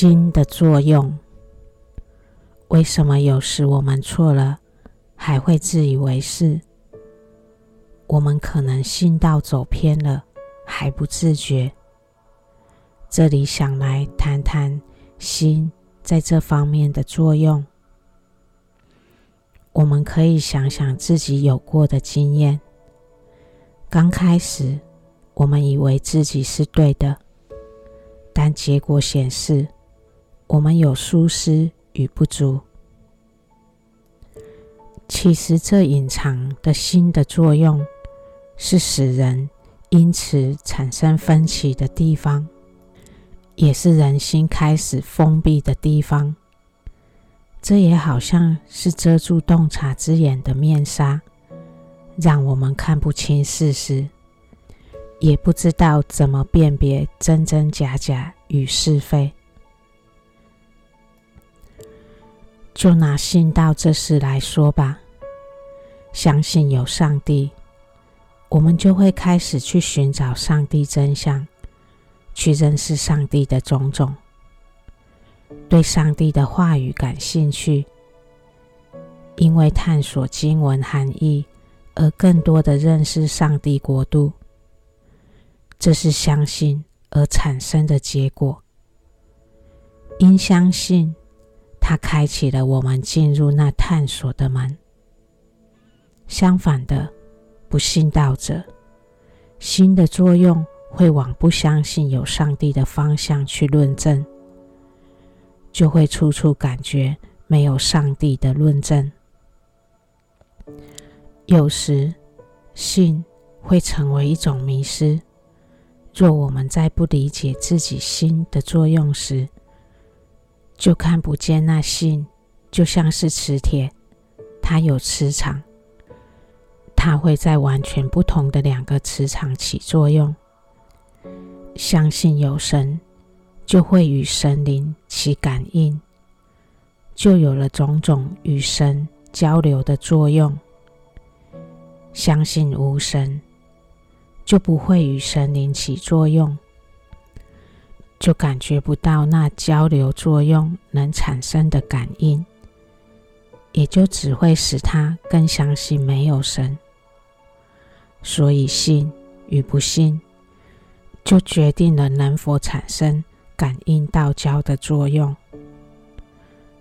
心的作用。为什么有时我们错了，还会自以为是？我们可能信道走偏了，还不自觉。这里想来谈谈心在这方面的作用。我们可以想想自己有过的经验。刚开始，我们以为自己是对的，但结果显示，我们有疏失与不足。其实，这隐藏的心的作用，是使人因此产生分歧的地方，也是人心开始封闭的地方。这也好像是遮住洞察之眼的面纱。让我们看不清事实，也不知道怎么辨别真真假假与是非。就拿信道这事来说吧，相信有上帝，我们就会开始去寻找上帝真相，去认识上帝的种种，对上帝的话语感兴趣，因为探索经文含义。而更多的认识上帝国度，这是相信而产生的结果。因相信，它开启了我们进入那探索的门。相反的，不信道者，心的作用会往不相信有上帝的方向去论证，就会处处感觉没有上帝的论证。有时，信会成为一种迷失。若我们在不理解自己心的作用时，就看不见那信就像是磁铁，它有磁场，它会在完全不同的两个磁场起作用。相信有神，就会与神灵起感应，就有了种种与神交流的作用。相信无神，就不会与神灵起作用，就感觉不到那交流作用能产生的感应，也就只会使他更相信没有神。所以信与不信，就决定了能否产生感应道交的作用。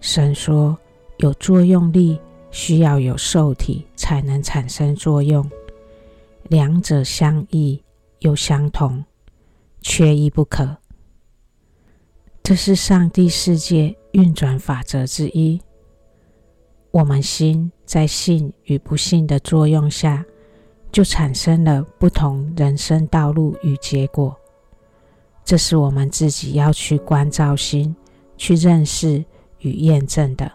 神说有作用力。需要有受体才能产生作用，两者相异又相同，缺一不可。这是上帝世界运转法则之一。我们心在信与不信的作用下，就产生了不同人生道路与结果。这是我们自己要去关照心，去认识与验证的。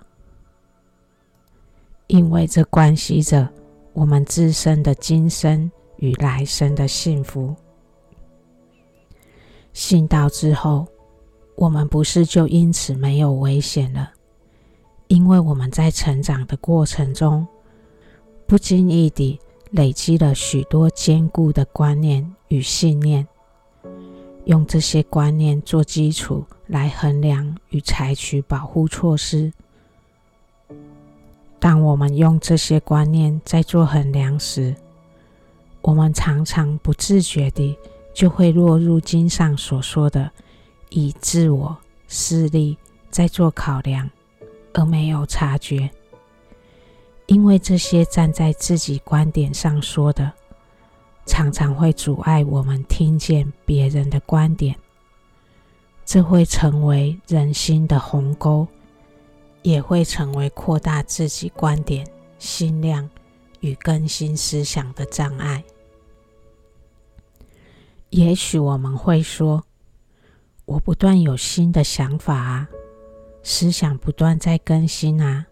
因为这关系着我们自身的今生与来生的幸福。信道之后，我们不是就因此没有危险了，因为我们在成长的过程中，不经意地累积了许多坚固的观念与信念，用这些观念做基础来衡量与采取保护措施。当我们用这些观念在做衡量时，我们常常不自觉地就会落入经上所说的以自我私利在做考量，而没有察觉。因为这些站在自己观点上说的，常常会阻碍我们听见别人的观点，这会成为人心的鸿沟。也会成为扩大自己观点、心量与更新思想的障碍。也许我们会说：“我不断有新的想法啊，思想不断在更新啊。”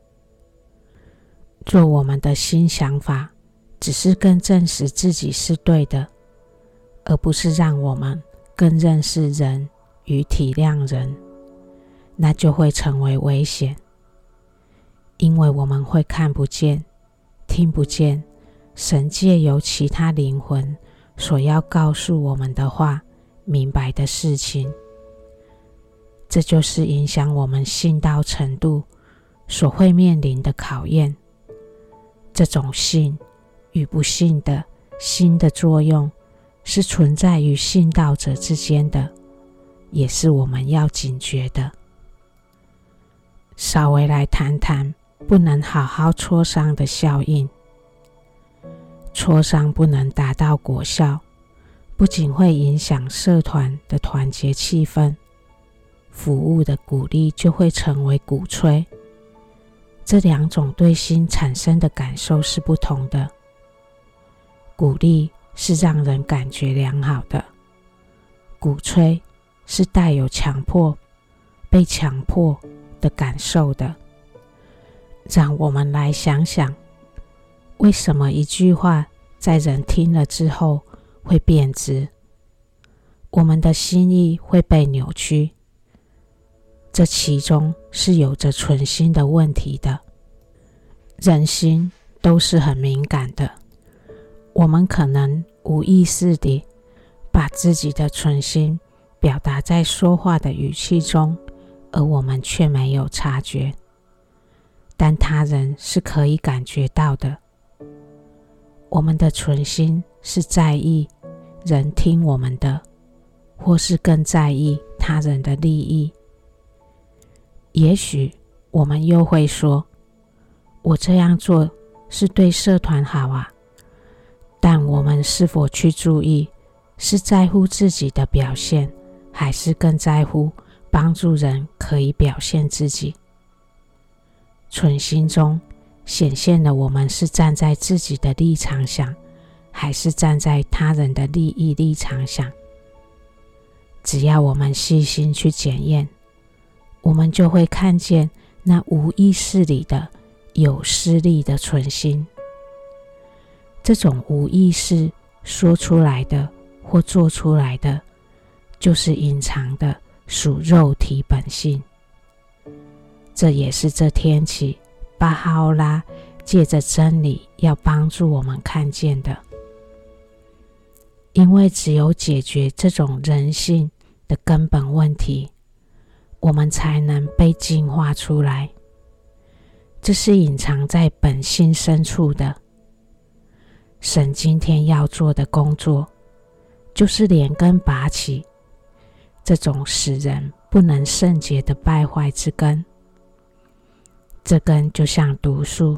做我们的新想法，只是更证实自己是对的，而不是让我们更认识人与体谅人，那就会成为危险。因为我们会看不见、听不见神借由其他灵魂所要告诉我们的话、明白的事情。这就是影响我们信道程度所会面临的考验。这种信与不信的心的作用，是存在于信道者之间的，也是我们要警觉的。稍微来谈谈不能好好磋商的效应。磋商不能达到果效，不仅会影响社团的团结气氛，服务的鼓励就会成为鼓吹。这两种对心产生的感受是不同的。鼓励是让人感觉良好的，鼓吹是带有强迫、被强迫的感受的。让我们来想想，为什么一句话在人听了之后会变质？我们的心意会被扭曲。这其中是有着存心的问题的。人心都是很敏感的，我们可能无意识地把自己的存心表达在说话的语气中，而我们却没有察觉。但他人是可以感觉到的。我们的存心是在意人听我们的，或是更在意他人的利益。也许我们又会说：“我这样做是对社团好啊。”但我们是否去注意，是在乎自己的表现，还是更在乎帮助人可以表现自己？存心中显现的我们是站在自己的立场想，还是站在他人的利益立场想？只要我们细心去检验。我们就会看见那无意识里的有私利的存心。这种无意识说出来的或做出来的，就是隐藏的属肉体本性。这也是这天起巴哈欧拉借着真理要帮助我们看见的。因为只有解决这种人性的根本问题。我们才能被净化出来。这是隐藏在本性深处的。神今天要做的工作，就是连根拔起这种使人不能圣洁的败坏之根。这根就像毒素，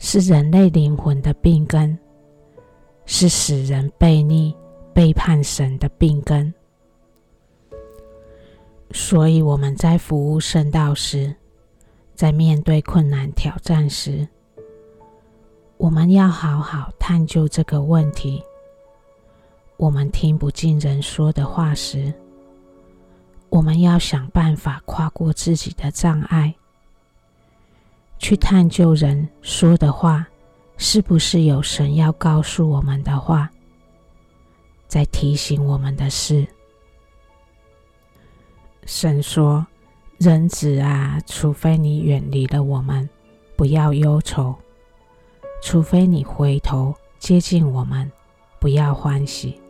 是人类灵魂的病根，是使人悖逆、背叛神的病根。所以我们在服务圣道时，在面对困难挑战时，我们要好好探究这个问题。我们听不进人说的话时，我们要想办法跨过自己的障碍，去探究人说的话是不是有神要告诉我们的话，在提醒我们的事。神说：“人子啊，除非你远离了我们，不要忧愁；除非你回头接近我们，不要欢喜。”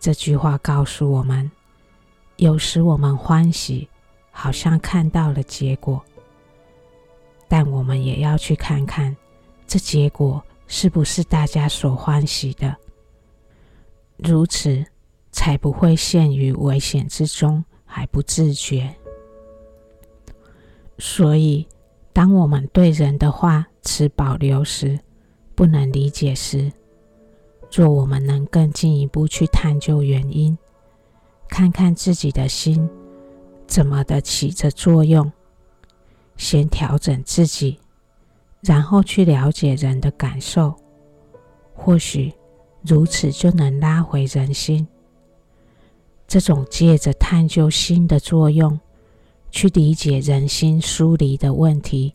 这句话告诉我们，有时我们欢喜，好像看到了结果，但我们也要去看看，这结果是不是大家所欢喜的。如此。才不会陷于危险之中还不自觉。所以，当我们对人的话持保留时，不能理解时，若我们能更进一步去探究原因，看看自己的心怎么的起着作用，先调整自己，然后去了解人的感受，或许如此就能拉回人心。这种借着探究心的作用，去理解人心疏离的问题，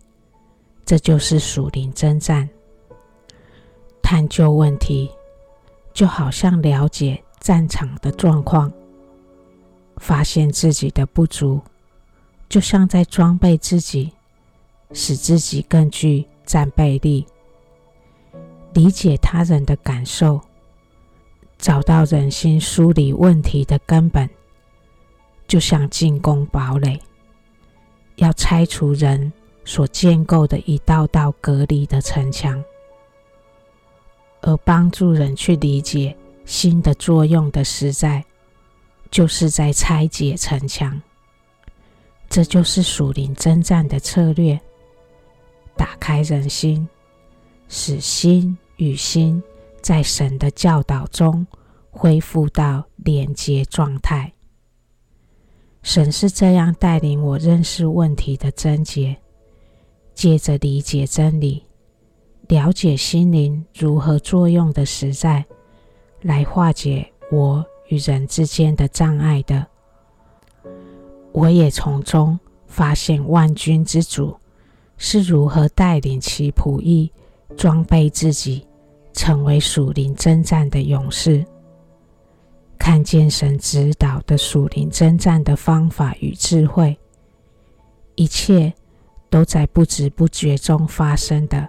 这就是属灵征战。探究问题，就好像了解战场的状况，发现自己的不足，就像在装备自己，使自己更具战备力。理解他人的感受。找到人心梳理问题的根本，就像进攻堡垒，要拆除人所建构的一道道隔离的城墙，而帮助人去理解心的作用的实在，就是在拆解城墙。这就是属灵征战的策略：打开人心，使心与心在神的教导中恢复到连接状态。神是这样带领我认识问题的症结，借着理解真理，了解心灵如何作用的实在，来化解我与人之间的障碍的。我也从中发现万军之主是如何带领其仆役装备自己，成为属灵征战的勇士。看见神指导的属灵征战的方法与智慧，一切都在不知不觉中发生的。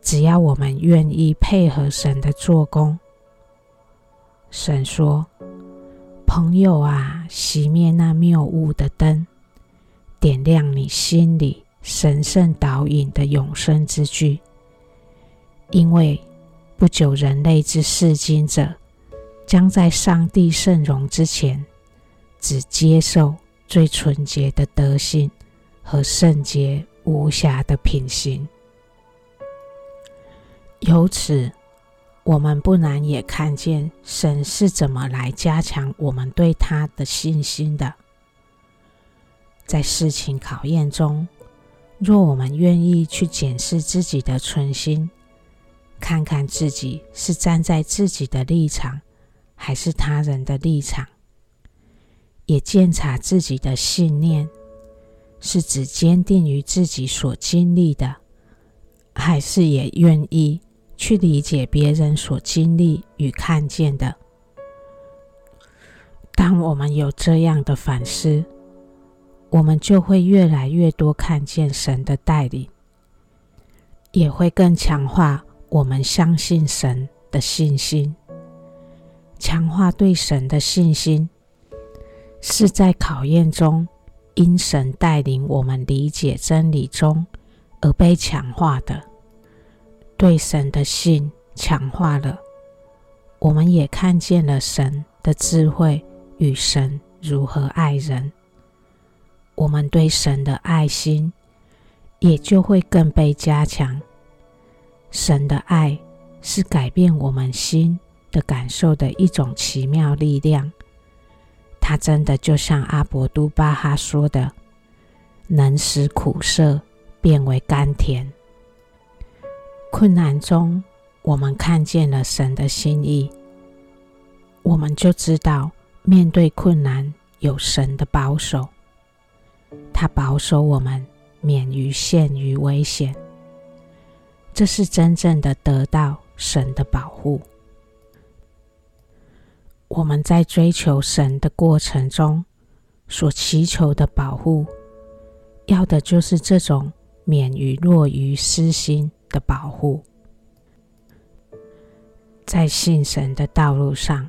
只要我们愿意配合神的做工，神说：“朋友啊，熄灭那谬误的灯，点亮你心里神圣导引的永生之炬。因为不久，人类之试金者。”将在上帝圣容之前，只接受最纯洁的德性和圣洁无瑕的品行。由此，我们不难也看见神是怎么来加强我们对他的信心的。在事情考验中，若我们愿意去检视自己的存心，看看自己是站在自己的立场。还是他人的立场，也检查自己的信念，是只坚定于自己所经历的，还是也愿意去理解别人所经历与看见的？当我们有这样的反思，我们就会越来越多看见神的带领，也会更强化我们相信神的信心。强化对神的信心，是在考验中因神带领我们理解真理中而被强化的。对神的信强化了，我们也看见了神的智慧与神如何爱人。我们对神的爱心也就会更被加强。神的爱是改变我们心。的感受的一种奇妙力量，它真的就像阿博都巴哈说的，能使苦涩变为甘甜。困难中，我们看见了神的心意，我们就知道面对困难有神的保守，他保守我们免于陷于危险。这是真正的得到神的保护。我们在追求神的过程中所祈求的保护，要的就是这种免于落于私心的保护。在信神的道路上，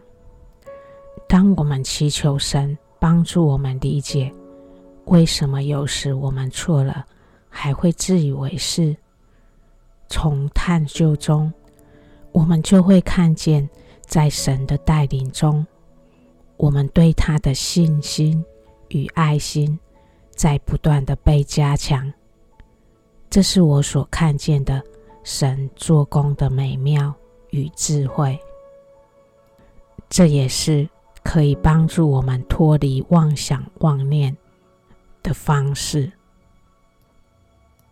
当我们祈求神帮助我们理解为什么有时我们错了，还会自以为是，从探究中，我们就会看见。在神的带领中，我们对他的信心与爱心在不断的被加强。这是我所看见的神做工的美妙与智慧。这也是可以帮助我们脱离妄想妄念的方式。